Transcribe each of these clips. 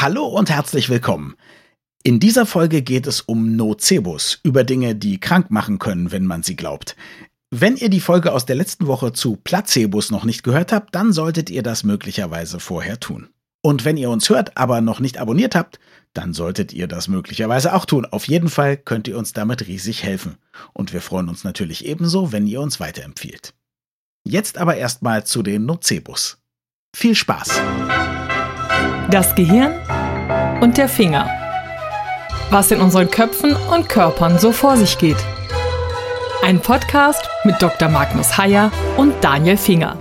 Hallo und herzlich willkommen. In dieser Folge geht es um Nocebos, über Dinge, die krank machen können, wenn man sie glaubt. Wenn ihr die Folge aus der letzten Woche zu Placebos noch nicht gehört habt, dann solltet ihr das möglicherweise vorher tun. Und wenn ihr uns hört, aber noch nicht abonniert habt, dann solltet ihr das möglicherweise auch tun. Auf jeden Fall könnt ihr uns damit riesig helfen. Und wir freuen uns natürlich ebenso, wenn ihr uns weiterempfiehlt. Jetzt aber erstmal zu den Nocebos. Viel Spaß! Das Gehirn und der Finger. Was in unseren Köpfen und Körpern so vor sich geht. Ein Podcast mit Dr. Magnus Heyer und Daniel Finger.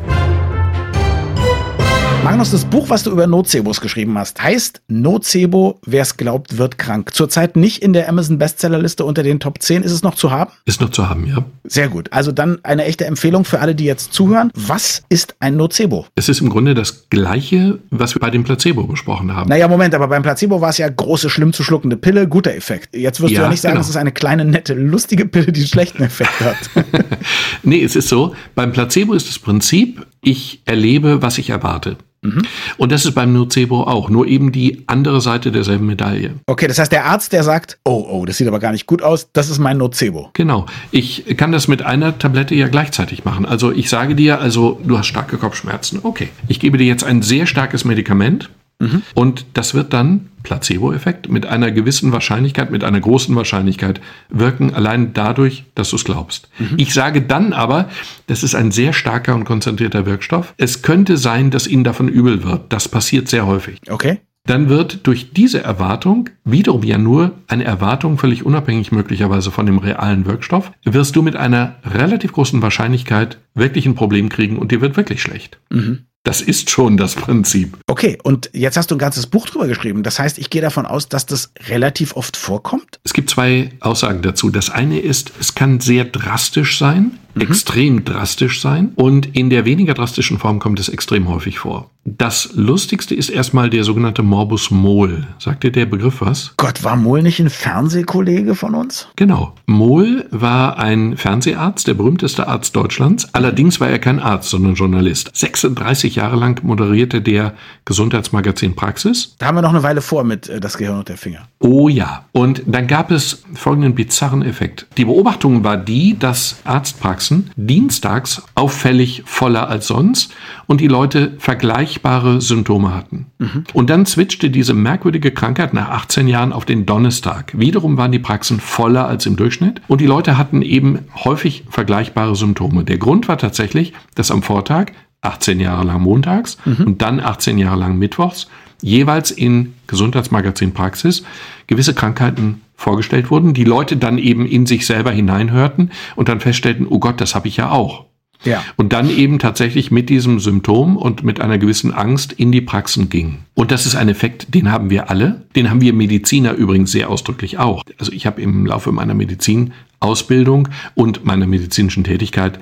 Magnus, das Buch, was du über Nocebos geschrieben hast, heißt Nocebo, wer es glaubt, wird krank. Zurzeit nicht in der Amazon Bestsellerliste unter den Top 10. Ist es noch zu haben? Ist noch zu haben, ja. Sehr gut. Also dann eine echte Empfehlung für alle, die jetzt zuhören. Was ist ein Nocebo? Es ist im Grunde das Gleiche, was wir bei dem Placebo besprochen haben. Naja, Moment, aber beim Placebo war es ja große, schlimm zu schluckende Pille, guter Effekt. Jetzt wirst ja, du ja nicht sagen, genau. es ist eine kleine, nette, lustige Pille, die einen schlechten Effekt hat. nee, es ist so, beim Placebo ist das Prinzip, ich erlebe, was ich erwarte. Mhm. Und das ist beim Nocebo auch, nur eben die andere Seite derselben Medaille. Okay, das heißt, der Arzt, der sagt, oh, oh, das sieht aber gar nicht gut aus, das ist mein Nocebo. Genau. Ich kann das mit einer Tablette ja gleichzeitig machen. Also ich sage dir, also du hast starke Kopfschmerzen. Okay. Ich gebe dir jetzt ein sehr starkes Medikament. Mhm. Und das wird dann, Placebo-Effekt, mit einer gewissen Wahrscheinlichkeit, mit einer großen Wahrscheinlichkeit wirken, allein dadurch, dass du es glaubst. Mhm. Ich sage dann aber, das ist ein sehr starker und konzentrierter Wirkstoff. Es könnte sein, dass ihnen davon übel wird. Das passiert sehr häufig. Okay dann wird durch diese Erwartung, wiederum ja nur eine Erwartung, völlig unabhängig möglicherweise von dem realen Wirkstoff, wirst du mit einer relativ großen Wahrscheinlichkeit wirklich ein Problem kriegen und dir wird wirklich schlecht. Mhm. Das ist schon das Prinzip. Okay, und jetzt hast du ein ganzes Buch drüber geschrieben. Das heißt, ich gehe davon aus, dass das relativ oft vorkommt? Es gibt zwei Aussagen dazu. Das eine ist, es kann sehr drastisch sein, mhm. extrem drastisch sein und in der weniger drastischen Form kommt es extrem häufig vor. Das lustigste ist erstmal der sogenannte Morbus Mohl. Sagt dir der Begriff was? Gott, war Mohl nicht ein Fernsehkollege von uns? Genau. Mohl war ein Fernseharzt, der berühmteste Arzt Deutschlands. Allerdings war er kein Arzt, sondern Journalist. 36 Jahre lang moderierte der Gesundheitsmagazin Praxis. Da haben wir noch eine Weile vor mit äh, Das Gehirn und der Finger. Oh ja. Und dann gab es folgenden bizarren Effekt. Die Beobachtung war die, dass Arztpraxen dienstags auffällig voller als sonst und die Leute vergleichbare Symptome hatten. Mhm. Und dann switchte diese merkwürdige Krankheit nach 18 Jahren auf den Donnerstag. Wiederum waren die Praxen voller als im Durchschnitt und die Leute hatten eben häufig vergleichbare Symptome. Der Grund war tatsächlich, dass am Vortag 18 Jahre lang montags mhm. und dann 18 Jahre lang mittwochs jeweils in Gesundheitsmagazin Praxis gewisse Krankheiten vorgestellt wurden, die Leute dann eben in sich selber hineinhörten und dann feststellten, oh Gott, das habe ich ja auch. Ja. Und dann eben tatsächlich mit diesem Symptom und mit einer gewissen Angst in die Praxen ging. Und das ist ein Effekt, den haben wir alle. Den haben wir Mediziner übrigens sehr ausdrücklich auch. Also ich habe im Laufe meiner Medizinausbildung und meiner medizinischen Tätigkeit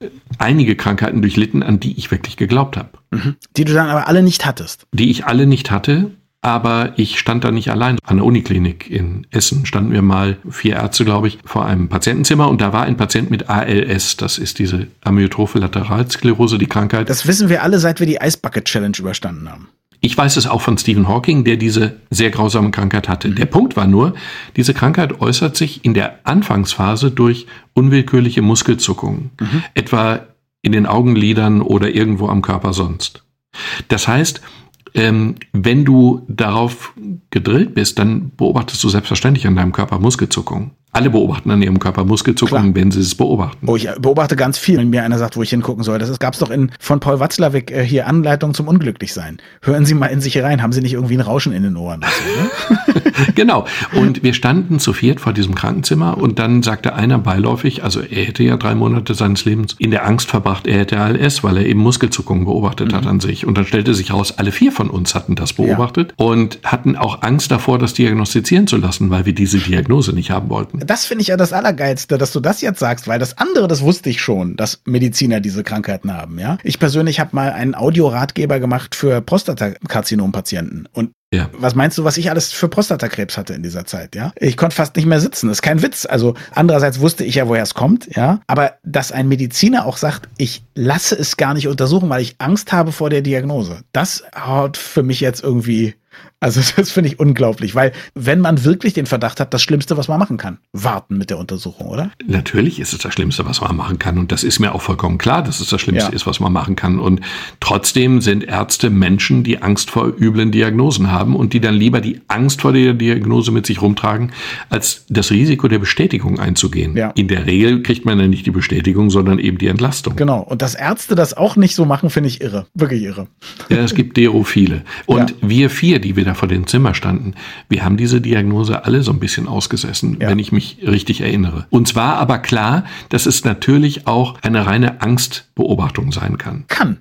äh, einige Krankheiten durchlitten, an die ich wirklich geglaubt habe. Mhm. Die du dann aber alle nicht hattest. Die ich alle nicht hatte aber ich stand da nicht allein. An der Uniklinik in Essen standen wir mal, vier Ärzte, glaube ich, vor einem Patientenzimmer und da war ein Patient mit ALS. Das ist diese amyotrophe Lateralsklerose, die Krankheit. Das wissen wir alle, seit wir die Ice Bucket Challenge überstanden haben. Ich weiß es auch von Stephen Hawking, der diese sehr grausame Krankheit hatte. Mhm. Der Punkt war nur, diese Krankheit äußert sich in der Anfangsphase durch unwillkürliche Muskelzuckungen, mhm. etwa in den Augenlidern oder irgendwo am Körper sonst. Das heißt, ähm, wenn du darauf gedrillt bist, dann beobachtest du selbstverständlich an deinem Körper Muskelzuckungen. Alle beobachten an ihrem Körper Muskelzuckungen, wenn sie es beobachten. Oh, ich beobachte ganz viel, wenn mir einer sagt, wo ich hingucken soll. Das gab es doch in, von Paul Watzlawick äh, hier Anleitung zum Unglücklichsein. Hören Sie mal in sich rein, haben Sie nicht irgendwie ein Rauschen in den Ohren? So, ne? genau. Und wir standen zu viert vor diesem Krankenzimmer und dann sagte einer beiläufig, also er hätte ja drei Monate seines Lebens in der Angst verbracht, er hätte ALS, weil er eben Muskelzuckungen beobachtet mhm. hat an sich. Und dann stellte sich raus, alle vier von uns hatten das beobachtet ja. und hatten auch Angst davor, das diagnostizieren zu lassen, weil wir diese Diagnose nicht haben wollten. Das finde ich ja das Allergeilste, dass du das jetzt sagst, weil das andere, das wusste ich schon, dass Mediziner diese Krankheiten haben, ja. Ich persönlich habe mal einen Audioratgeber gemacht für Prostatakarzinom-Patienten und ja. Was meinst du, was ich alles für Prostatakrebs hatte in dieser Zeit, ja? Ich konnte fast nicht mehr sitzen. Das ist kein Witz. Also andererseits wusste ich ja, woher es kommt, ja? Aber dass ein Mediziner auch sagt, ich lasse es gar nicht untersuchen, weil ich Angst habe vor der Diagnose. Das haut für mich jetzt irgendwie Also das finde ich unglaublich, weil wenn man wirklich den Verdacht hat, das Schlimmste, was man machen kann, warten mit der Untersuchung, oder? Natürlich ist es das Schlimmste, was man machen kann. Und das ist mir auch vollkommen klar, dass es das Schlimmste ja. ist, was man machen kann. Und trotzdem sind Ärzte Menschen, die Angst vor üblen Diagnosen haben und die dann lieber die Angst vor der Diagnose mit sich rumtragen, als das Risiko der Bestätigung einzugehen. Ja. In der Regel kriegt man ja nicht die Bestätigung, sondern eben die Entlastung. Genau. Und dass Ärzte das auch nicht so machen, finde ich irre. Wirklich irre. Ja, es gibt Dero viele. Und ja. wir vier, die wir da vor dem Zimmer standen, wir haben diese Diagnose alle so ein bisschen ausgesessen, ja. wenn ich mich richtig erinnere. Und zwar aber klar, dass es natürlich auch eine reine Angstbeobachtung sein kann. Kann.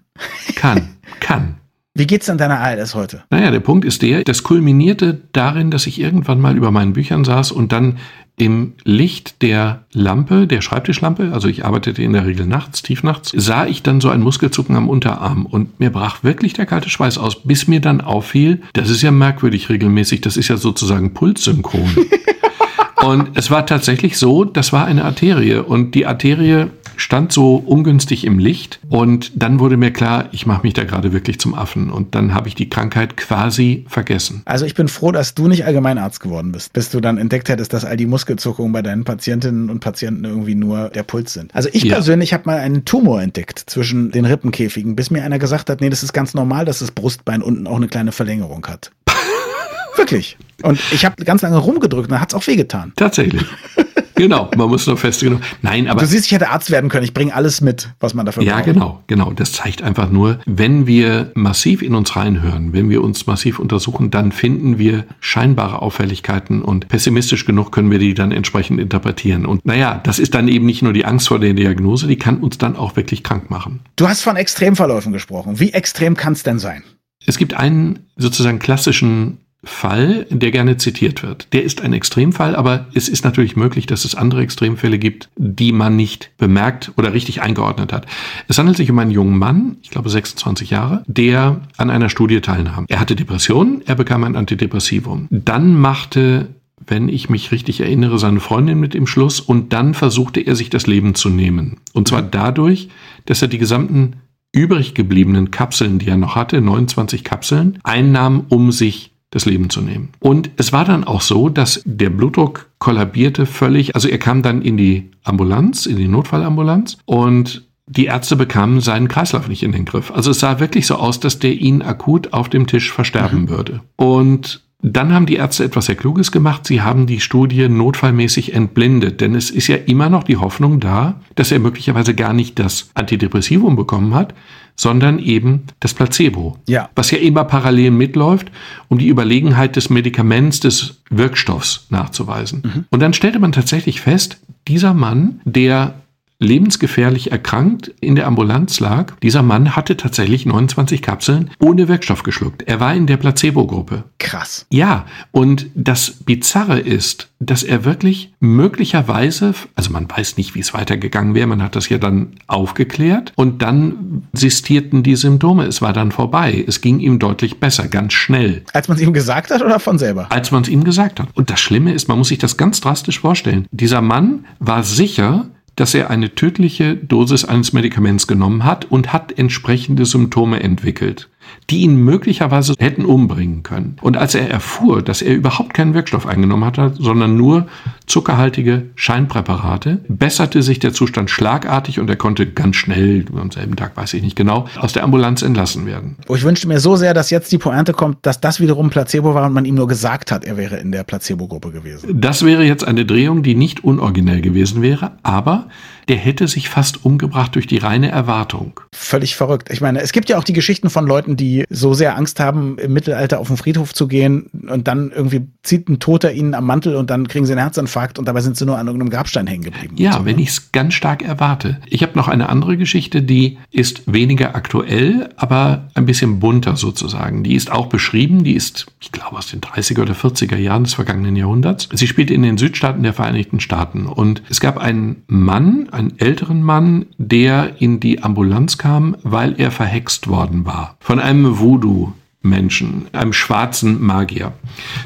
Kann. Kann. Wie geht's denn deiner ALS heute? Naja, der Punkt ist der, das kulminierte darin, dass ich irgendwann mal über meinen Büchern saß und dann im Licht der Lampe, der Schreibtischlampe, also ich arbeitete in der Regel nachts, tiefnachts, sah ich dann so ein Muskelzucken am Unterarm und mir brach wirklich der kalte Schweiß aus, bis mir dann auffiel, das ist ja merkwürdig regelmäßig, das ist ja sozusagen pulssynchron. und es war tatsächlich so, das war eine Arterie und die Arterie stand so ungünstig im Licht und dann wurde mir klar, ich mache mich da gerade wirklich zum Affen und dann habe ich die Krankheit quasi vergessen. Also ich bin froh, dass du nicht Allgemeinarzt geworden bist, bis du dann entdeckt hättest, dass all die Muskelzuckungen bei deinen Patientinnen und Patienten irgendwie nur der Puls sind. Also ich ja. persönlich habe mal einen Tumor entdeckt zwischen den Rippenkäfigen, bis mir einer gesagt hat, nee, das ist ganz normal, dass das Brustbein unten auch eine kleine Verlängerung hat. Wirklich. Und ich habe ganz lange rumgedrückt und dann hat es auch wehgetan. Tatsächlich. genau, man muss fest genug. Nein, aber. Du siehst, ich hätte Arzt werden können. Ich bringe alles mit, was man dafür ja, braucht. Ja, genau, genau. Das zeigt einfach nur, wenn wir massiv in uns reinhören, wenn wir uns massiv untersuchen, dann finden wir scheinbare Auffälligkeiten und pessimistisch genug können wir die dann entsprechend interpretieren. Und naja, das ist dann eben nicht nur die Angst vor der Diagnose, die kann uns dann auch wirklich krank machen. Du hast von Extremverläufen gesprochen. Wie extrem kann es denn sein? Es gibt einen sozusagen klassischen Fall, der gerne zitiert wird. Der ist ein Extremfall, aber es ist natürlich möglich, dass es andere Extremfälle gibt, die man nicht bemerkt oder richtig eingeordnet hat. Es handelt sich um einen jungen Mann, ich glaube 26 Jahre, der an einer Studie teilnahm. Er hatte Depressionen, er bekam ein Antidepressivum. Dann machte wenn ich mich richtig erinnere, seine Freundin mit im Schluss und dann versuchte er sich das Leben zu nehmen. Und zwar dadurch, dass er die gesamten übrig gebliebenen Kapseln, die er noch hatte, 29 Kapseln, einnahm, um sich das Leben zu nehmen. Und es war dann auch so, dass der Blutdruck kollabierte völlig. Also er kam dann in die Ambulanz, in die Notfallambulanz und die Ärzte bekamen seinen Kreislauf nicht in den Griff. Also es sah wirklich so aus, dass der ihn akut auf dem Tisch versterben mhm. würde. Und dann haben die Ärzte etwas sehr Kluges gemacht. Sie haben die Studie notfallmäßig entblindet, denn es ist ja immer noch die Hoffnung da, dass er möglicherweise gar nicht das Antidepressivum bekommen hat, sondern eben das Placebo. Ja. Was ja immer parallel mitläuft, um die Überlegenheit des Medikaments, des Wirkstoffs nachzuweisen. Mhm. Und dann stellte man tatsächlich fest, dieser Mann, der lebensgefährlich erkrankt in der Ambulanz lag. Dieser Mann hatte tatsächlich 29 Kapseln ohne Wirkstoff geschluckt. Er war in der Placebo-Gruppe. Krass. Ja, und das Bizarre ist, dass er wirklich möglicherweise, also man weiß nicht, wie es weitergegangen wäre, man hat das ja dann aufgeklärt und dann sistierten die Symptome. Es war dann vorbei. Es ging ihm deutlich besser, ganz schnell. Als man es ihm gesagt hat oder von selber? Als man es ihm gesagt hat. Und das Schlimme ist, man muss sich das ganz drastisch vorstellen. Dieser Mann war sicher, dass er eine tödliche Dosis eines Medikaments genommen hat und hat entsprechende Symptome entwickelt die ihn möglicherweise hätten umbringen können. Und als er erfuhr, dass er überhaupt keinen Wirkstoff eingenommen hatte, sondern nur zuckerhaltige Scheinpräparate, besserte sich der Zustand schlagartig und er konnte ganz schnell, am selben Tag weiß ich nicht genau, aus der Ambulanz entlassen werden. Oh, ich wünschte mir so sehr, dass jetzt die Pointe kommt, dass das wiederum Placebo war und man ihm nur gesagt hat, er wäre in der Placebo-Gruppe gewesen. Das wäre jetzt eine Drehung, die nicht unoriginell gewesen wäre, aber der hätte sich fast umgebracht durch die reine Erwartung. Völlig verrückt. Ich meine, es gibt ja auch die Geschichten von Leuten, die so sehr Angst haben, im Mittelalter auf den Friedhof zu gehen und dann irgendwie zieht ein Toter ihnen am Mantel und dann kriegen sie einen Herzinfarkt und dabei sind sie nur an irgendeinem Grabstein hängen geblieben. Ja, so, wenn ne? ich es ganz stark erwarte. Ich habe noch eine andere Geschichte, die ist weniger aktuell, aber ein bisschen bunter sozusagen. Die ist auch beschrieben, die ist, ich glaube, aus den 30er oder 40er Jahren des vergangenen Jahrhunderts. Sie spielt in den Südstaaten der Vereinigten Staaten und es gab einen Mann, einen älteren Mann, der in die Ambulanz kam, weil er verhext worden war. Von einem Voodoo. Menschen, einem schwarzen Magier.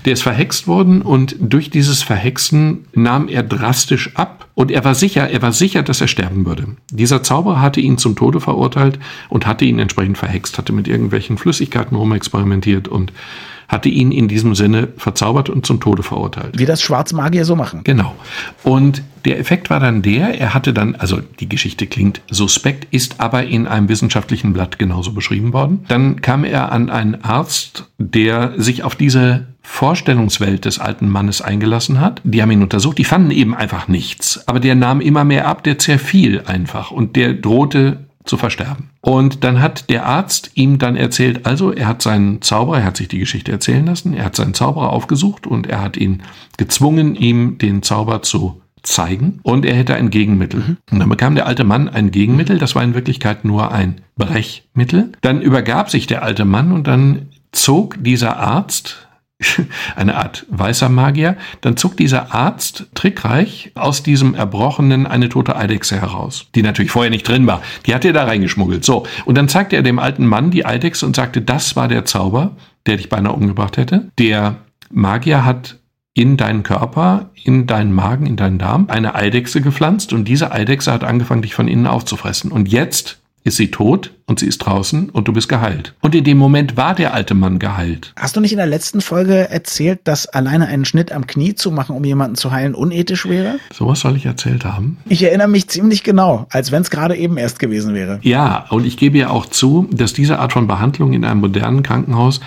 Der ist verhext worden und durch dieses Verhexen nahm er drastisch ab und er war sicher, er war sicher, dass er sterben würde. Dieser Zauberer hatte ihn zum Tode verurteilt und hatte ihn entsprechend verhext, hatte mit irgendwelchen Flüssigkeiten rumexperimentiert und hatte ihn in diesem Sinne verzaubert und zum Tode verurteilt. Wie das Schwarzmagier so machen. Genau. Und der Effekt war dann der, er hatte dann, also die Geschichte klingt suspekt, ist aber in einem wissenschaftlichen Blatt genauso beschrieben worden. Dann kam er an einen Arzt, der sich auf diese Vorstellungswelt des alten Mannes eingelassen hat. Die haben ihn untersucht, die fanden eben einfach nichts. Aber der nahm immer mehr ab, der zerfiel einfach und der drohte zu versterben. Und dann hat der Arzt ihm dann erzählt, also er hat seinen Zauberer, er hat sich die Geschichte erzählen lassen, er hat seinen Zauberer aufgesucht und er hat ihn gezwungen, ihm den Zauber zu zeigen und er hätte ein Gegenmittel. Mhm. Und dann bekam der alte Mann ein Gegenmittel, das war in Wirklichkeit nur ein Brechmittel. Dann übergab sich der alte Mann und dann zog dieser Arzt eine Art weißer Magier, dann zog dieser Arzt trickreich aus diesem Erbrochenen eine tote Eidechse heraus, die natürlich vorher nicht drin war. Die hat er da reingeschmuggelt. So. Und dann zeigte er dem alten Mann die Eidechse und sagte, das war der Zauber, der dich beinahe umgebracht hätte. Der Magier hat in deinen Körper, in deinen Magen, in deinen Darm eine Eidechse gepflanzt und diese Eidechse hat angefangen, dich von innen aufzufressen. Und jetzt ist sie tot und sie ist draußen und du bist geheilt. Und in dem Moment war der alte Mann geheilt. Hast du nicht in der letzten Folge erzählt, dass alleine einen Schnitt am Knie zu machen, um jemanden zu heilen, unethisch wäre? Sowas soll ich erzählt haben? Ich erinnere mich ziemlich genau, als wenn es gerade eben erst gewesen wäre. Ja, und ich gebe ja auch zu, dass diese Art von Behandlung in einem modernen Krankenhaus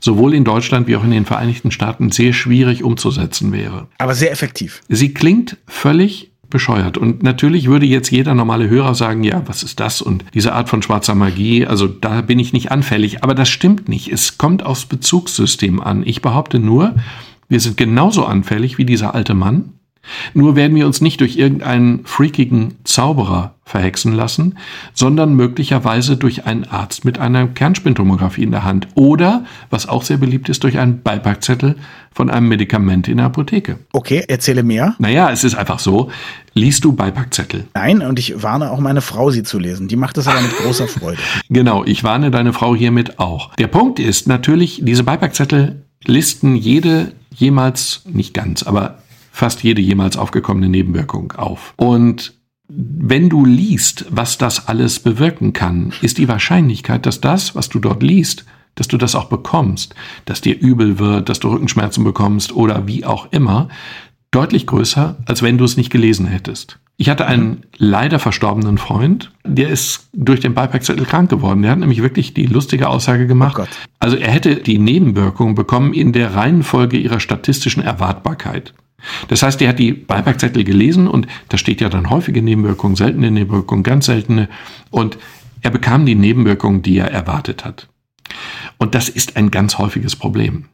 sowohl in Deutschland wie auch in den Vereinigten Staaten sehr schwierig umzusetzen wäre. Aber sehr effektiv. Sie klingt völlig bescheuert. Und natürlich würde jetzt jeder normale Hörer sagen, ja, was ist das? Und diese Art von schwarzer Magie, also da bin ich nicht anfällig. Aber das stimmt nicht. Es kommt aufs Bezugssystem an. Ich behaupte nur, wir sind genauso anfällig wie dieser alte Mann. Nur werden wir uns nicht durch irgendeinen freakigen Zauberer verhexen lassen, sondern möglicherweise durch einen Arzt mit einer Kernspintomographie in der Hand oder, was auch sehr beliebt ist, durch einen Beipackzettel von einem Medikament in der Apotheke. Okay, erzähle mehr. Naja, es ist einfach so. Liest du Beipackzettel? Nein, und ich warne auch meine Frau, sie zu lesen. Die macht das aber mit großer Freude. Genau, ich warne deine Frau hiermit auch. Der Punkt ist natürlich, diese Beipackzettel listen jede jemals, nicht ganz, aber fast jede jemals aufgekommene Nebenwirkung auf. Und wenn du liest, was das alles bewirken kann, ist die Wahrscheinlichkeit, dass das, was du dort liest, dass du das auch bekommst, dass dir übel wird, dass du Rückenschmerzen bekommst oder wie auch immer, deutlich größer, als wenn du es nicht gelesen hättest. Ich hatte einen leider verstorbenen Freund, der ist durch den Beipackzettel krank geworden. Der hat nämlich wirklich die lustige Aussage gemacht. Oh also er hätte die Nebenwirkungen bekommen in der Reihenfolge ihrer statistischen Erwartbarkeit. Das heißt, er hat die Beipackzettel gelesen und da steht ja dann häufige Nebenwirkungen, seltene Nebenwirkungen, ganz seltene und er bekam die Nebenwirkungen, die er erwartet hat. Und das ist ein ganz häufiges Problem.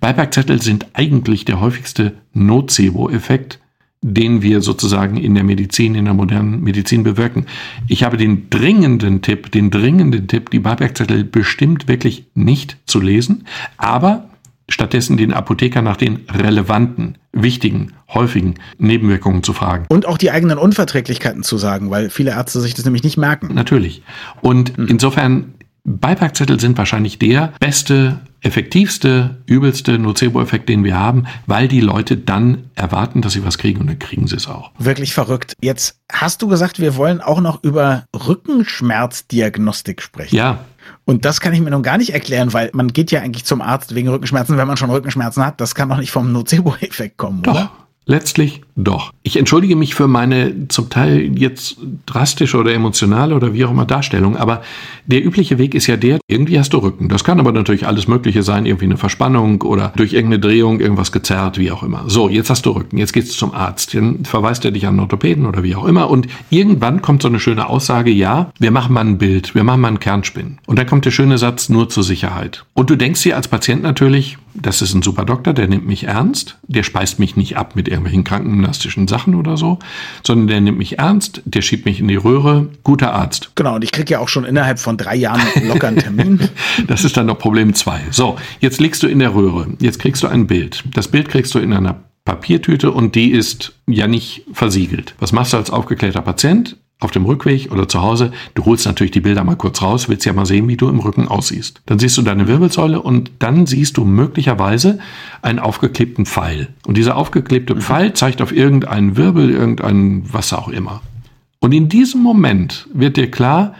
Beipackzettel sind eigentlich der häufigste Nocebo-Effekt, den wir sozusagen in der Medizin, in der modernen Medizin bewirken. Ich habe den dringenden Tipp, den dringenden Tipp, die Beipackzettel bestimmt wirklich nicht zu lesen, aber stattdessen den Apotheker nach den relevanten, wichtigen, häufigen Nebenwirkungen zu fragen. Und auch die eigenen Unverträglichkeiten zu sagen, weil viele Ärzte sich das nämlich nicht merken. Natürlich. Und mhm. insofern, Beipackzettel sind wahrscheinlich der beste, effektivste, übelste Nocebo-Effekt, den wir haben, weil die Leute dann erwarten, dass sie was kriegen und dann kriegen sie es auch. Wirklich verrückt. Jetzt hast du gesagt, wir wollen auch noch über Rückenschmerzdiagnostik sprechen. Ja, und das kann ich mir nun gar nicht erklären, weil man geht ja eigentlich zum Arzt wegen Rückenschmerzen, wenn man schon Rückenschmerzen hat. Das kann doch nicht vom Nocebo-Effekt kommen, Doch. oder? Letztlich doch. Ich entschuldige mich für meine zum Teil jetzt drastische oder emotionale oder wie auch immer Darstellung, aber der übliche Weg ist ja der, irgendwie hast du Rücken. Das kann aber natürlich alles Mögliche sein, irgendwie eine Verspannung oder durch irgendeine Drehung irgendwas gezerrt, wie auch immer. So, jetzt hast du Rücken, jetzt gehst du zum Arzt, dann verweist er dich an einen Orthopäden oder wie auch immer und irgendwann kommt so eine schöne Aussage, ja, wir machen mal ein Bild, wir machen mal einen Kernspin. Und dann kommt der schöne Satz, nur zur Sicherheit. Und du denkst dir als Patient natürlich, das ist ein super Doktor, der nimmt mich ernst, der speist mich nicht ab mit irgendwelchen krankengymnastischen Sachen oder so, sondern der nimmt mich ernst, der schiebt mich in die Röhre, guter Arzt. Genau, und ich kriege ja auch schon innerhalb von drei Jahren locker einen Termin. das ist dann noch Problem zwei. So, jetzt liegst du in der Röhre, jetzt kriegst du ein Bild. Das Bild kriegst du in einer Papiertüte und die ist ja nicht versiegelt. Was machst du als aufgeklärter Patient? Auf dem Rückweg oder zu Hause, du holst natürlich die Bilder mal kurz raus, willst ja mal sehen, wie du im Rücken aussiehst. Dann siehst du deine Wirbelsäule und dann siehst du möglicherweise einen aufgeklebten Pfeil. Und dieser aufgeklebte mhm. Pfeil zeigt auf irgendeinen Wirbel, irgendein was auch immer. Und in diesem Moment wird dir klar,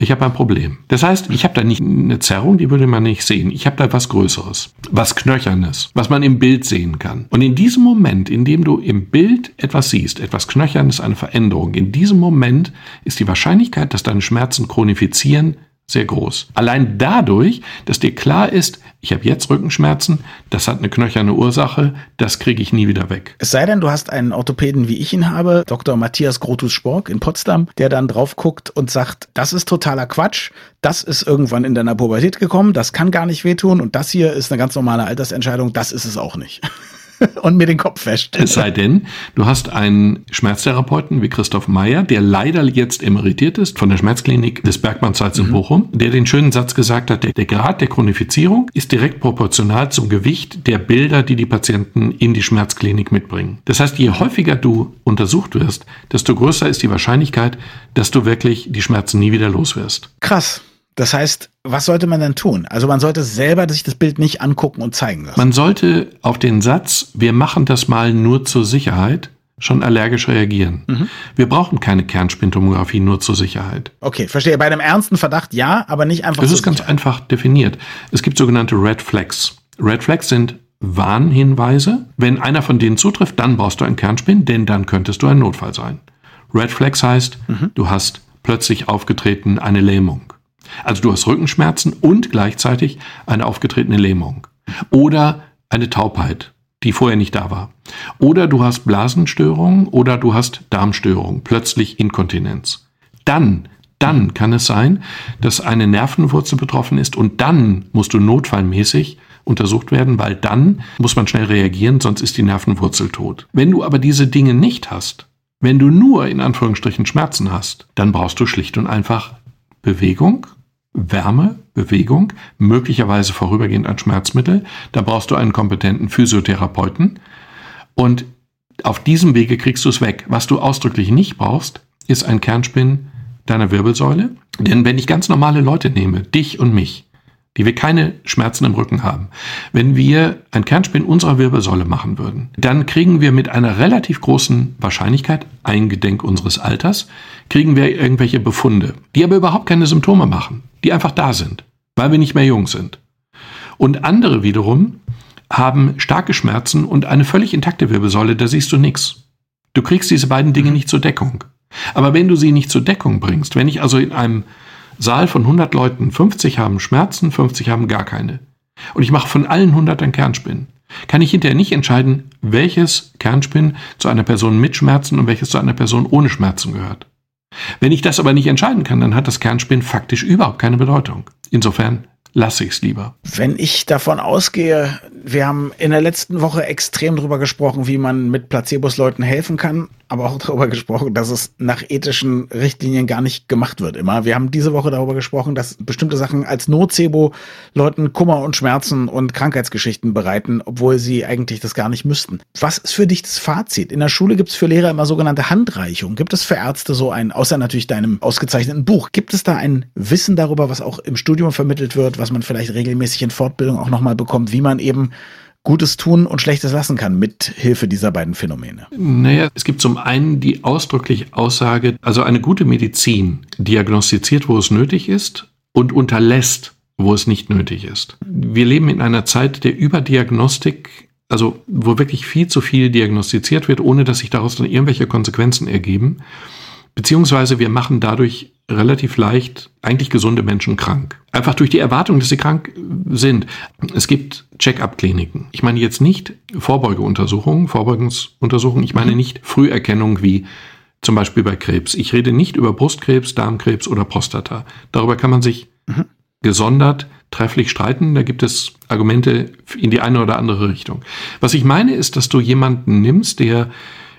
Ich habe ein Problem. Das heißt, ich habe da nicht eine Zerrung, die würde man nicht sehen. Ich habe da was Größeres, was Knöchernes, was man im Bild sehen kann. Und in diesem Moment, in dem du im Bild etwas siehst, etwas Knöchernes, eine Veränderung, in diesem Moment ist die Wahrscheinlichkeit, dass deine Schmerzen chronifizieren, sehr groß. Allein dadurch, dass dir klar ist, ich habe jetzt Rückenschmerzen, das hat eine knöcherne Ursache, das kriege ich nie wieder weg. Es sei denn, du hast einen Orthopäden, wie ich ihn habe, Dr. Matthias Grotus-Spork in Potsdam, der dann drauf guckt und sagt, das ist totaler Quatsch, das ist irgendwann in deiner Pubertät gekommen, das kann gar nicht wehtun und das hier ist eine ganz normale Altersentscheidung, das ist es auch nicht. und mir den Kopf wäscht. Es sei denn, du hast einen Schmerztherapeuten wie Christoph Meyer, der leider jetzt emeritiert ist von der Schmerzklinik des Bergmannszeits in mhm. Bochum, der den schönen Satz gesagt hat, der, der Grad der Chronifizierung ist direkt proportional zum Gewicht der Bilder, die die Patienten in die Schmerzklinik mitbringen. Das heißt, je häufiger du untersucht wirst, desto größer ist die Wahrscheinlichkeit, dass du wirklich die Schmerzen nie wieder los wirst. Krass. Das heißt, was sollte man denn tun? Also man sollte selber sich das Bild nicht angucken und zeigen lassen. Man sollte auf den Satz, wir machen das mal nur zur Sicherheit, schon allergisch reagieren. Mhm. Wir brauchen keine Kernspintomographie nur zur Sicherheit. Okay, verstehe. Bei einem ernsten Verdacht ja, aber nicht einfach. Das ist ganz einfach definiert. Es gibt sogenannte Red Flags. Red Flags sind Warnhinweise. Wenn einer von denen zutrifft, dann brauchst du einen Kernspin, denn dann könntest du ein Notfall sein. Red Flags heißt, mhm. du hast plötzlich aufgetreten eine Lähmung. Also du hast Rückenschmerzen und gleichzeitig eine aufgetretene Lähmung. Oder eine Taubheit, die vorher nicht da war. Oder du hast Blasenstörungen oder du hast Darmstörungen, plötzlich Inkontinenz. Dann, dann kann es sein, dass eine Nervenwurzel betroffen ist und dann musst du notfallmäßig untersucht werden, weil dann muss man schnell reagieren, sonst ist die Nervenwurzel tot. Wenn du aber diese Dinge nicht hast, wenn du nur in Anführungsstrichen Schmerzen hast, dann brauchst du schlicht und einfach Bewegung, Wärme, Bewegung, möglicherweise vorübergehend ein Schmerzmittel. Da brauchst du einen kompetenten Physiotherapeuten. Und auf diesem Wege kriegst du es weg. Was du ausdrücklich nicht brauchst, ist ein Kernspin deiner Wirbelsäule. Denn wenn ich ganz normale Leute nehme, dich und mich, die wir keine Schmerzen im Rücken haben. Wenn wir ein Kernspin unserer Wirbelsäule machen würden, dann kriegen wir mit einer relativ großen Wahrscheinlichkeit, eingedenk unseres Alters, kriegen wir irgendwelche Befunde, die aber überhaupt keine Symptome machen, die einfach da sind, weil wir nicht mehr jung sind. Und andere wiederum haben starke Schmerzen und eine völlig intakte Wirbelsäule, da siehst du nichts. Du kriegst diese beiden Dinge nicht zur Deckung. Aber wenn du sie nicht zur Deckung bringst, wenn ich also in einem Saal von 100 Leuten, 50 haben Schmerzen, 50 haben gar keine. Und ich mache von allen 100 ein Kernspin. Kann ich hinterher nicht entscheiden, welches Kernspin zu einer Person mit Schmerzen und welches zu einer Person ohne Schmerzen gehört. Wenn ich das aber nicht entscheiden kann, dann hat das Kernspin faktisch überhaupt keine Bedeutung. Insofern lasse ich es lieber. Wenn ich davon ausgehe, wir haben in der letzten Woche extrem darüber gesprochen, wie man mit Placebos Leuten helfen kann aber auch darüber gesprochen, dass es nach ethischen Richtlinien gar nicht gemacht wird immer. Wir haben diese Woche darüber gesprochen, dass bestimmte Sachen als Nocebo Leuten Kummer und Schmerzen und Krankheitsgeschichten bereiten, obwohl sie eigentlich das gar nicht müssten. Was ist für dich das Fazit? In der Schule gibt es für Lehrer immer sogenannte Handreichung. Gibt es für Ärzte so ein, außer natürlich deinem ausgezeichneten Buch, gibt es da ein Wissen darüber, was auch im Studium vermittelt wird, was man vielleicht regelmäßig in Fortbildung auch nochmal bekommt, wie man eben Gutes tun und Schlechtes lassen kann mit Hilfe dieser beiden Phänomene? Naja, es gibt zum einen die ausdrückliche Aussage, also eine gute Medizin diagnostiziert, wo es nötig ist und unterlässt, wo es nicht nötig ist. Wir leben in einer Zeit der Überdiagnostik, also wo wirklich viel zu viel diagnostiziert wird, ohne dass sich daraus dann irgendwelche Konsequenzen ergeben. Beziehungsweise wir machen dadurch relativ leicht eigentlich gesunde Menschen krank. Einfach durch die Erwartung, dass sie krank sind. Es gibt Check-up-Kliniken. Ich meine jetzt nicht Vorbeugeuntersuchungen, Vorbeugungsuntersuchungen. Ich meine mhm. nicht Früherkennung wie zum Beispiel bei Krebs. Ich rede nicht über Brustkrebs, Darmkrebs oder Prostata. Darüber kann man sich mhm. gesondert trefflich streiten. Da gibt es Argumente in die eine oder andere Richtung. Was ich meine ist, dass du jemanden nimmst, der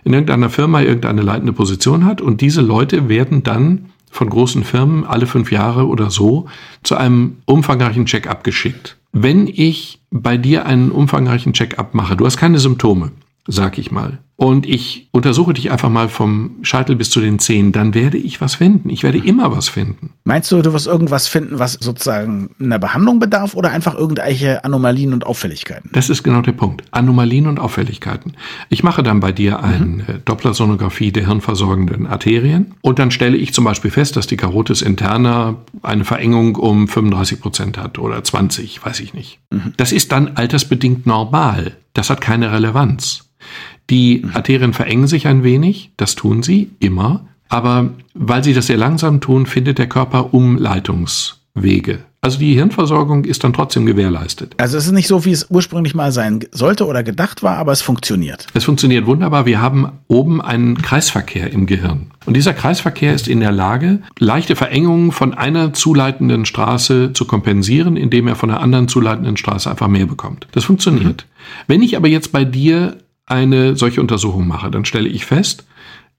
in irgendeiner Firma irgendeine leitende Position hat und diese Leute werden dann von großen Firmen alle fünf Jahre oder so zu einem umfangreichen Check-up geschickt. Wenn ich bei dir einen umfangreichen Check-up mache, du hast keine Symptome, sag ich mal, und ich untersuche dich einfach mal vom Scheitel bis zu den Zehen, dann werde ich was finden. Ich werde immer was finden. Meinst du, du wirst irgendwas finden, was sozusagen einer Behandlung bedarf oder einfach irgendwelche Anomalien und Auffälligkeiten? Das ist genau der Punkt. Anomalien und Auffälligkeiten. Ich mache dann bei dir eine mhm. Dopplersonographie der hirnversorgenden Arterien und dann stelle ich zum Beispiel fest, dass die Carotis interna eine Verengung um 35 Prozent hat oder 20, weiß ich nicht. Mhm. Das ist dann altersbedingt normal. Das hat keine Relevanz. Die Arterien verengen sich ein wenig, das tun sie immer, aber weil sie das sehr langsam tun, findet der Körper Umleitungswege. Also die Hirnversorgung ist dann trotzdem gewährleistet. Also es ist nicht so, wie es ursprünglich mal sein sollte oder gedacht war, aber es funktioniert. Es funktioniert wunderbar. Wir haben oben einen Kreisverkehr im Gehirn. Und dieser Kreisverkehr ist in der Lage, leichte Verengungen von einer zuleitenden Straße zu kompensieren, indem er von der anderen zuleitenden Straße einfach mehr bekommt. Das funktioniert. Mhm. Wenn ich aber jetzt bei dir eine solche Untersuchung mache, dann stelle ich fest,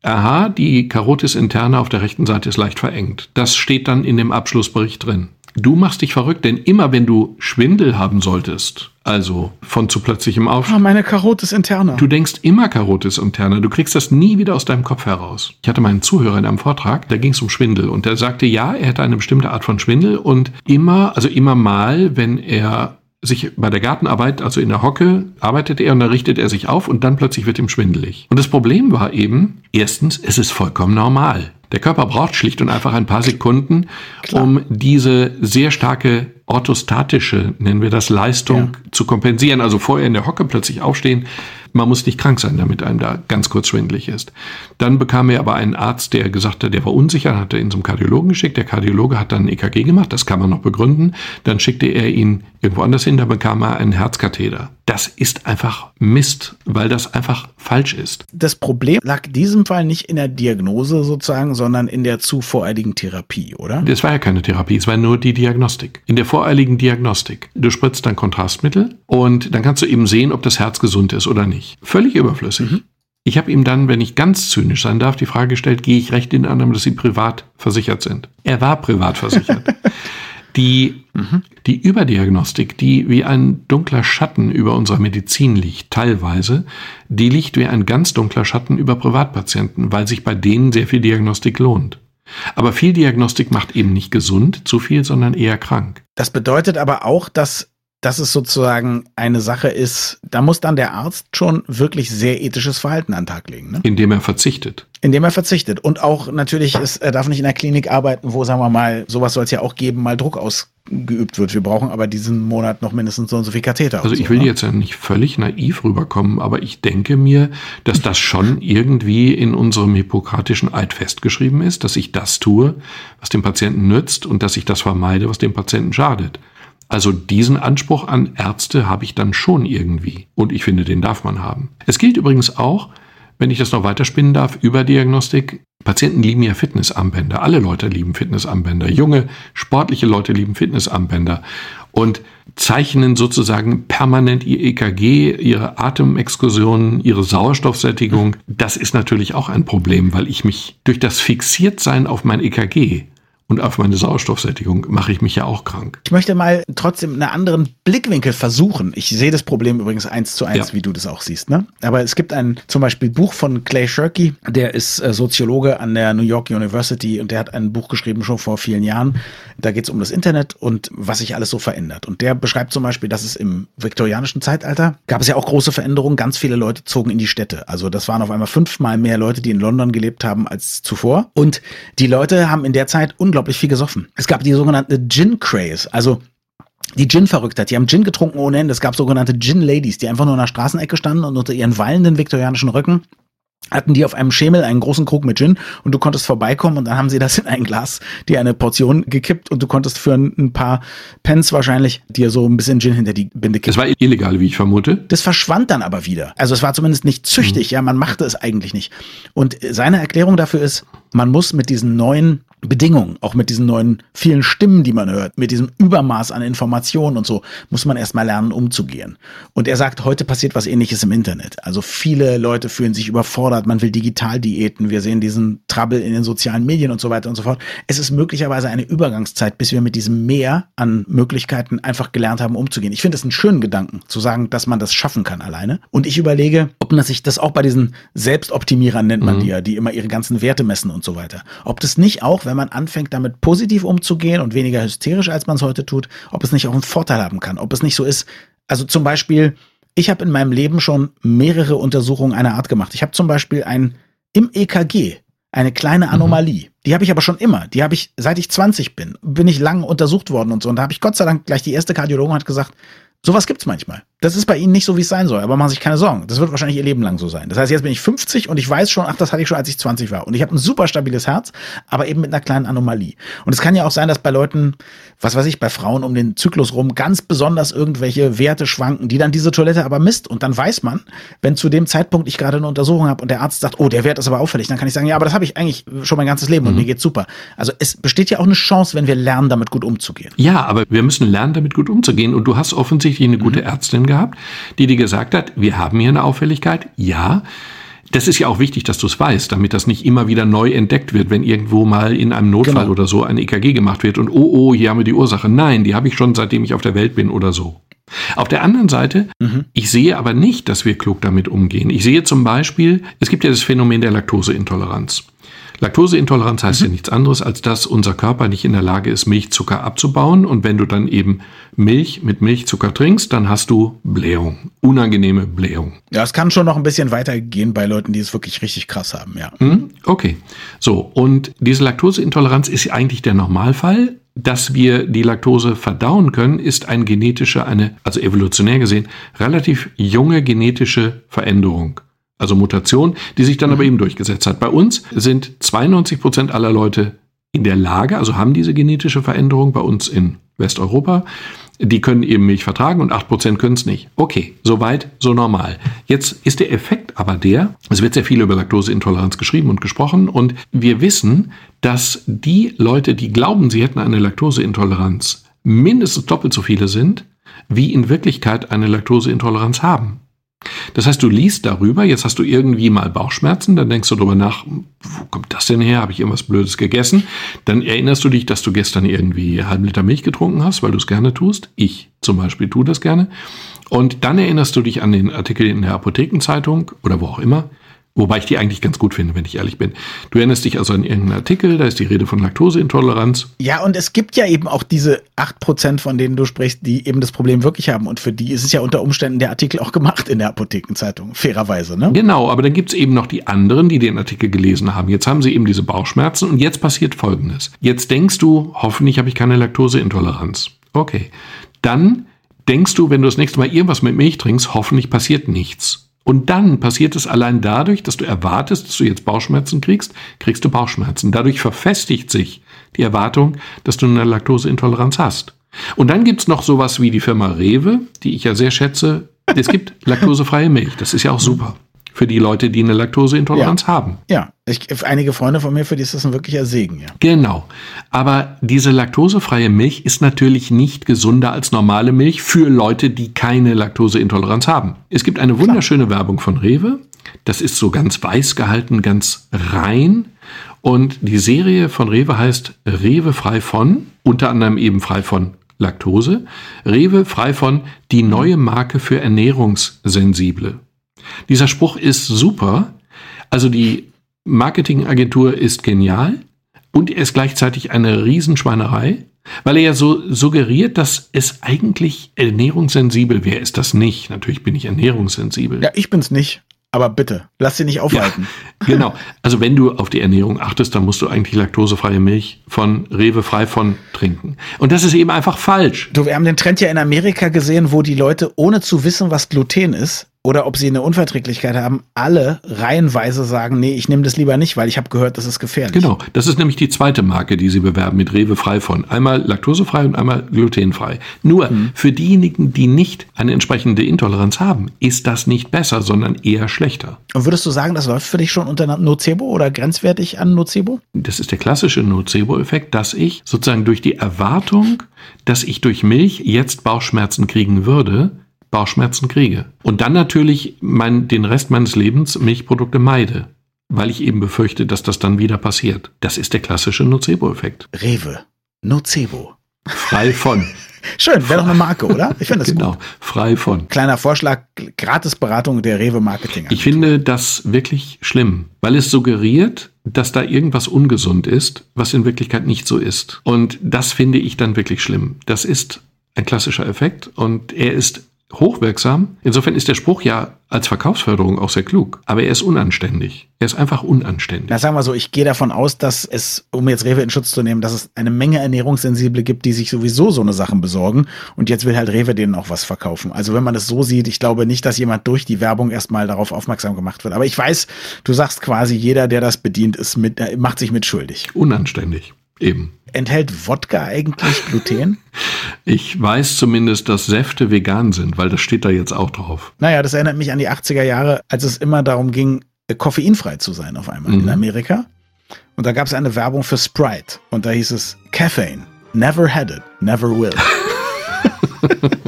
aha, die Karotis interne auf der rechten Seite ist leicht verengt. Das steht dann in dem Abschlussbericht drin. Du machst dich verrückt, denn immer wenn du Schwindel haben solltest, also von zu plötzlichem Aufstieg. Ah, meine Karotis interne. Du denkst immer Karotis interne. Du kriegst das nie wieder aus deinem Kopf heraus. Ich hatte meinen Zuhörer in einem Vortrag, da ging es um Schwindel und der sagte, ja, er hätte eine bestimmte Art von Schwindel und immer, also immer mal, wenn er sich bei der Gartenarbeit, also in der Hocke, arbeitet er und dann richtet er sich auf und dann plötzlich wird ihm schwindelig. Und das Problem war eben, erstens, es ist vollkommen normal. Der Körper braucht schlicht und einfach ein paar Sekunden, Klar. um diese sehr starke orthostatische, nennen wir das, Leistung ja. zu kompensieren. Also vorher in der Hocke plötzlich aufstehen, man muss nicht krank sein, damit einem da ganz kurz schwindelig ist. Dann bekam er aber einen Arzt, der gesagt hat, der war unsicher, hat er ihn zum Kardiologen geschickt. Der Kardiologe hat dann ein EKG gemacht, das kann man noch begründen. Dann schickte er ihn irgendwo anders hin, da bekam er einen Herzkatheter. Das ist einfach Mist, weil das einfach falsch ist. Das Problem lag in diesem Fall nicht in der Diagnose sozusagen, sondern in der zu voreiligen Therapie, oder? Das war ja keine Therapie, es war nur die Diagnostik. In der voreiligen Diagnostik. Du spritzt dann Kontrastmittel und dann kannst du eben sehen, ob das Herz gesund ist oder nicht. Völlig überflüssig. Mhm. Ich habe ihm dann, wenn ich ganz zynisch sein darf, die Frage gestellt, gehe ich recht in Annahme, dass Sie privat versichert sind? Er war privat versichert. die. Die Überdiagnostik, die wie ein dunkler Schatten über unserer Medizin liegt, teilweise, die liegt wie ein ganz dunkler Schatten über Privatpatienten, weil sich bei denen sehr viel Diagnostik lohnt. Aber viel Diagnostik macht eben nicht gesund, zu viel, sondern eher krank. Das bedeutet aber auch, dass dass es sozusagen eine Sache ist, da muss dann der Arzt schon wirklich sehr ethisches Verhalten an den Tag legen. Ne? Indem er verzichtet. Indem er verzichtet. Und auch natürlich, ist, er darf nicht in der Klinik arbeiten, wo, sagen wir mal, sowas soll es ja auch geben, mal Druck ausgeübt wird. Wir brauchen aber diesen Monat noch mindestens so und so viel Katheter. Also ich so, will ne? jetzt ja nicht völlig naiv rüberkommen, aber ich denke mir, dass das schon irgendwie in unserem hippokratischen Eid festgeschrieben ist, dass ich das tue, was dem Patienten nützt und dass ich das vermeide, was dem Patienten schadet. Also diesen Anspruch an Ärzte habe ich dann schon irgendwie. Und ich finde, den darf man haben. Es gilt übrigens auch, wenn ich das noch weiterspinnen darf, über Diagnostik. Patienten lieben ja Fitnessarmbänder. Alle Leute lieben Fitnessarmbänder. Junge, sportliche Leute lieben Fitnessarmbänder. Und zeichnen sozusagen permanent ihr EKG, ihre Atemexkursionen, ihre Sauerstoffsättigung. Das ist natürlich auch ein Problem, weil ich mich durch das Fixiertsein auf mein EKG und auf meine Sauerstoffsättigung mache ich mich ja auch krank. Ich möchte mal trotzdem einen anderen Blickwinkel versuchen. Ich sehe das Problem übrigens eins zu eins, ja. wie du das auch siehst. Ne? Aber es gibt ein zum Beispiel Buch von Clay Shirky, der ist äh, Soziologe an der New York University und der hat ein Buch geschrieben schon vor vielen Jahren. Da geht es um das Internet und was sich alles so verändert. Und der beschreibt zum Beispiel, dass es im viktorianischen Zeitalter gab es ja auch große Veränderungen. Ganz viele Leute zogen in die Städte. Also das waren auf einmal fünfmal mehr Leute, die in London gelebt haben als zuvor. Und die Leute haben in der Zeit unglaublich unglaublich viel gesoffen. Es gab die sogenannte Gin Craze, also die Gin-Verrücktheit. Die haben Gin getrunken ohne Ende. Es gab sogenannte Gin-Ladies, die einfach nur in der Straßenecke standen und unter ihren wallenden viktorianischen Röcken hatten die auf einem Schemel einen großen Krug mit Gin und du konntest vorbeikommen und dann haben sie das in ein Glas, dir eine Portion gekippt und du konntest für ein paar Pence wahrscheinlich dir so ein bisschen Gin hinter die Binde kippen. Das war illegal, wie ich vermute. Das verschwand dann aber wieder. Also es war zumindest nicht züchtig, mhm. ja, man machte es eigentlich nicht. Und seine Erklärung dafür ist, man muss mit diesen neuen Bedingungen, auch mit diesen neuen vielen Stimmen, die man hört, mit diesem Übermaß an Informationen und so, muss man erstmal lernen, umzugehen. Und er sagt, heute passiert was ähnliches im Internet. Also viele Leute fühlen sich überfordert, man will Digitaldiäten, wir sehen diesen Trouble in den sozialen Medien und so weiter und so fort. Es ist möglicherweise eine Übergangszeit, bis wir mit diesem Mehr an Möglichkeiten einfach gelernt haben, umzugehen. Ich finde es einen schönen Gedanken, zu sagen, dass man das schaffen kann alleine. Und ich überlege, ob man sich das auch bei diesen Selbstoptimierern nennt man mhm. die ja, die immer ihre ganzen Werte messen und so weiter. Ob das nicht auch, wenn man anfängt, damit positiv umzugehen und weniger hysterisch, als man es heute tut, ob es nicht auch einen Vorteil haben kann. Ob es nicht so ist, also zum Beispiel, ich habe in meinem Leben schon mehrere Untersuchungen einer Art gemacht. Ich habe zum Beispiel ein im EKG eine kleine mhm. Anomalie. Mhm. Die habe ich aber schon immer. Die habe ich, seit ich 20 bin, bin ich lang untersucht worden und so. Und da habe ich Gott sei Dank gleich die erste Kardiologin hat gesagt, sowas gibt's manchmal. Das ist bei Ihnen nicht so, wie es sein soll, aber machen Sie sich keine Sorgen. Das wird wahrscheinlich Ihr Leben lang so sein. Das heißt, jetzt bin ich 50 und ich weiß schon, ach, das hatte ich schon, als ich 20 war. Und ich habe ein super stabiles Herz, aber eben mit einer kleinen Anomalie. Und es kann ja auch sein, dass bei Leuten, was weiß ich, bei Frauen um den Zyklus rum ganz besonders irgendwelche Werte schwanken, die dann diese Toilette aber misst. Und dann weiß man, wenn zu dem Zeitpunkt ich gerade eine Untersuchung habe und der Arzt sagt, oh, der Wert ist aber auffällig, dann kann ich sagen, ja, aber das habe ich eigentlich schon mein ganzes Leben mhm. und mir geht's super. Also es besteht ja auch eine Chance, wenn wir lernen, damit gut umzugehen. Ja, aber wir müssen lernen, damit gut umzugehen. Und du hast offensichtlich eine gute mhm. Ärztin gehabt, die die gesagt hat, wir haben hier eine Auffälligkeit, ja. Das ist ja auch wichtig, dass du es weißt, damit das nicht immer wieder neu entdeckt wird, wenn irgendwo mal in einem Notfall genau. oder so ein EKG gemacht wird und oh, oh, hier haben wir die Ursache. Nein, die habe ich schon seitdem ich auf der Welt bin oder so. Auf der anderen Seite, mhm. ich sehe aber nicht, dass wir klug damit umgehen. Ich sehe zum Beispiel, es gibt ja das Phänomen der Laktoseintoleranz. Laktoseintoleranz heißt mhm. ja nichts anderes, als dass unser Körper nicht in der Lage ist, Milchzucker abzubauen. Und wenn du dann eben Milch mit Milchzucker trinkst, dann hast du Blähung. Unangenehme Blähung. Ja, es kann schon noch ein bisschen weitergehen bei Leuten, die es wirklich richtig krass haben, ja. Mhm. Okay. So, und diese Laktoseintoleranz ist ja eigentlich der Normalfall. Dass wir die Laktose verdauen können, ist eine genetische, eine, also evolutionär gesehen, relativ junge genetische Veränderung also Mutation, die sich dann aber mhm. eben durchgesetzt hat. Bei uns sind 92 Prozent aller Leute in der Lage, also haben diese genetische Veränderung bei uns in Westeuropa. Die können eben Milch vertragen und 8% können es nicht. Okay, soweit, so normal. Jetzt ist der Effekt aber der, es wird sehr viel über Laktoseintoleranz geschrieben und gesprochen und wir wissen, dass die Leute, die glauben, sie hätten eine Laktoseintoleranz, mindestens doppelt so viele sind, wie in Wirklichkeit eine Laktoseintoleranz haben. Das heißt, du liest darüber, jetzt hast du irgendwie mal Bauchschmerzen, dann denkst du darüber nach, wo kommt das denn her? Habe ich irgendwas Blödes gegessen? Dann erinnerst du dich, dass du gestern irgendwie einen halben Liter Milch getrunken hast, weil du es gerne tust. Ich zum Beispiel tue das gerne. Und dann erinnerst du dich an den Artikel in der Apothekenzeitung oder wo auch immer. Wobei ich die eigentlich ganz gut finde, wenn ich ehrlich bin. Du erinnerst dich also an irgendeinen Artikel, da ist die Rede von Laktoseintoleranz. Ja, und es gibt ja eben auch diese 8%, von denen du sprichst, die eben das Problem wirklich haben. Und für die ist es ja unter Umständen der Artikel auch gemacht in der Apothekenzeitung, fairerweise. Ne? Genau, aber dann gibt es eben noch die anderen, die den Artikel gelesen haben. Jetzt haben sie eben diese Bauchschmerzen und jetzt passiert Folgendes. Jetzt denkst du, hoffentlich habe ich keine Laktoseintoleranz. Okay, dann denkst du, wenn du das nächste Mal irgendwas mit Milch trinkst, hoffentlich passiert nichts. Und dann passiert es allein dadurch, dass du erwartest, dass du jetzt Bauchschmerzen kriegst, kriegst du Bauchschmerzen. Dadurch verfestigt sich die Erwartung, dass du eine Laktoseintoleranz hast. Und dann gibt's noch sowas wie die Firma Rewe, die ich ja sehr schätze. Es gibt laktosefreie Milch. Das ist ja auch super für die Leute, die eine Laktoseintoleranz ja. haben. Ja, ich, einige Freunde von mir, für die ist das ein wirklicher Segen, ja. Genau. Aber diese laktosefreie Milch ist natürlich nicht gesunder als normale Milch für Leute, die keine Laktoseintoleranz haben. Es gibt eine wunderschöne Klar. Werbung von Rewe. Das ist so ganz weiß gehalten, ganz rein. Und die Serie von Rewe heißt Rewe frei von, unter anderem eben frei von Laktose. Rewe frei von die neue Marke für Ernährungssensible. Dieser Spruch ist super. Also die Marketingagentur ist genial und er ist gleichzeitig eine Riesenschweinerei, weil er ja so suggeriert, dass es eigentlich ernährungssensibel wäre. Ist das nicht? Natürlich bin ich ernährungssensibel. Ja, ich bin's nicht. Aber bitte, lass sie nicht aufhalten. Ja, genau. Also wenn du auf die Ernährung achtest, dann musst du eigentlich laktosefreie Milch von Rewe frei von trinken. Und das ist eben einfach falsch. Du, wir haben den Trend ja in Amerika gesehen, wo die Leute, ohne zu wissen, was Gluten ist, oder ob sie eine Unverträglichkeit haben, alle reihenweise sagen, nee, ich nehme das lieber nicht, weil ich habe gehört, das ist gefährlich. Genau, das ist nämlich die zweite Marke, die sie bewerben mit Rewe frei von. Einmal laktosefrei und einmal glutenfrei. Nur mhm. für diejenigen, die nicht eine entsprechende Intoleranz haben, ist das nicht besser, sondern eher schlechter. Und würdest du sagen, das läuft für dich schon unter Nocebo oder grenzwertig an Nocebo? Das ist der klassische Nocebo-Effekt, dass ich sozusagen durch die Erwartung, dass ich durch Milch jetzt Bauchschmerzen kriegen würde, Bauchschmerzen kriege. Und dann natürlich mein, den Rest meines Lebens Milchprodukte meide, weil ich eben befürchte, dass das dann wieder passiert. Das ist der klassische Nocebo-Effekt. Rewe. Nocebo. Frei von. Schön, wäre doch eine Marke, oder? Ich finde das genau, gut. frei von. Kleiner Vorschlag, Gratisberatung der Rewe Marketing. Ich finde das wirklich schlimm, weil es suggeriert, dass da irgendwas ungesund ist, was in Wirklichkeit nicht so ist. Und das finde ich dann wirklich schlimm. Das ist ein klassischer Effekt und er ist hochwirksam. Insofern ist der Spruch ja als Verkaufsförderung auch sehr klug. Aber er ist unanständig. Er ist einfach unanständig. Na, sagen wir so, ich gehe davon aus, dass es, um jetzt Rewe in Schutz zu nehmen, dass es eine Menge Ernährungssensible gibt, die sich sowieso so eine Sachen besorgen. Und jetzt will halt Rewe denen auch was verkaufen. Also wenn man es so sieht, ich glaube nicht, dass jemand durch die Werbung erstmal darauf aufmerksam gemacht wird. Aber ich weiß, du sagst quasi, jeder, der das bedient, ist mit, macht sich mitschuldig. Unanständig. Eben. Enthält Wodka eigentlich Gluten? Ich weiß zumindest, dass Säfte vegan sind, weil das steht da jetzt auch drauf. Naja, das erinnert mich an die 80er Jahre, als es immer darum ging, koffeinfrei zu sein auf einmal mhm. in Amerika. Und da gab es eine Werbung für Sprite und da hieß es Caffeine. Never had it, never will.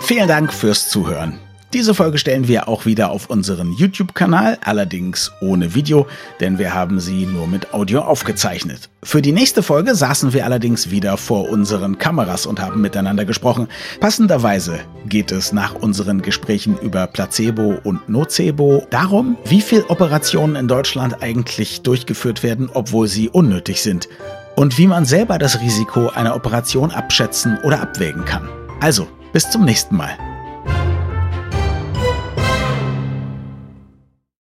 Vielen Dank fürs Zuhören. Diese Folge stellen wir auch wieder auf unseren YouTube-Kanal, allerdings ohne Video, denn wir haben sie nur mit Audio aufgezeichnet. Für die nächste Folge saßen wir allerdings wieder vor unseren Kameras und haben miteinander gesprochen. Passenderweise geht es nach unseren Gesprächen über Placebo und Nocebo darum, wie viele Operationen in Deutschland eigentlich durchgeführt werden, obwohl sie unnötig sind. Und wie man selber das Risiko einer Operation abschätzen oder abwägen kann. Also, bis zum nächsten Mal.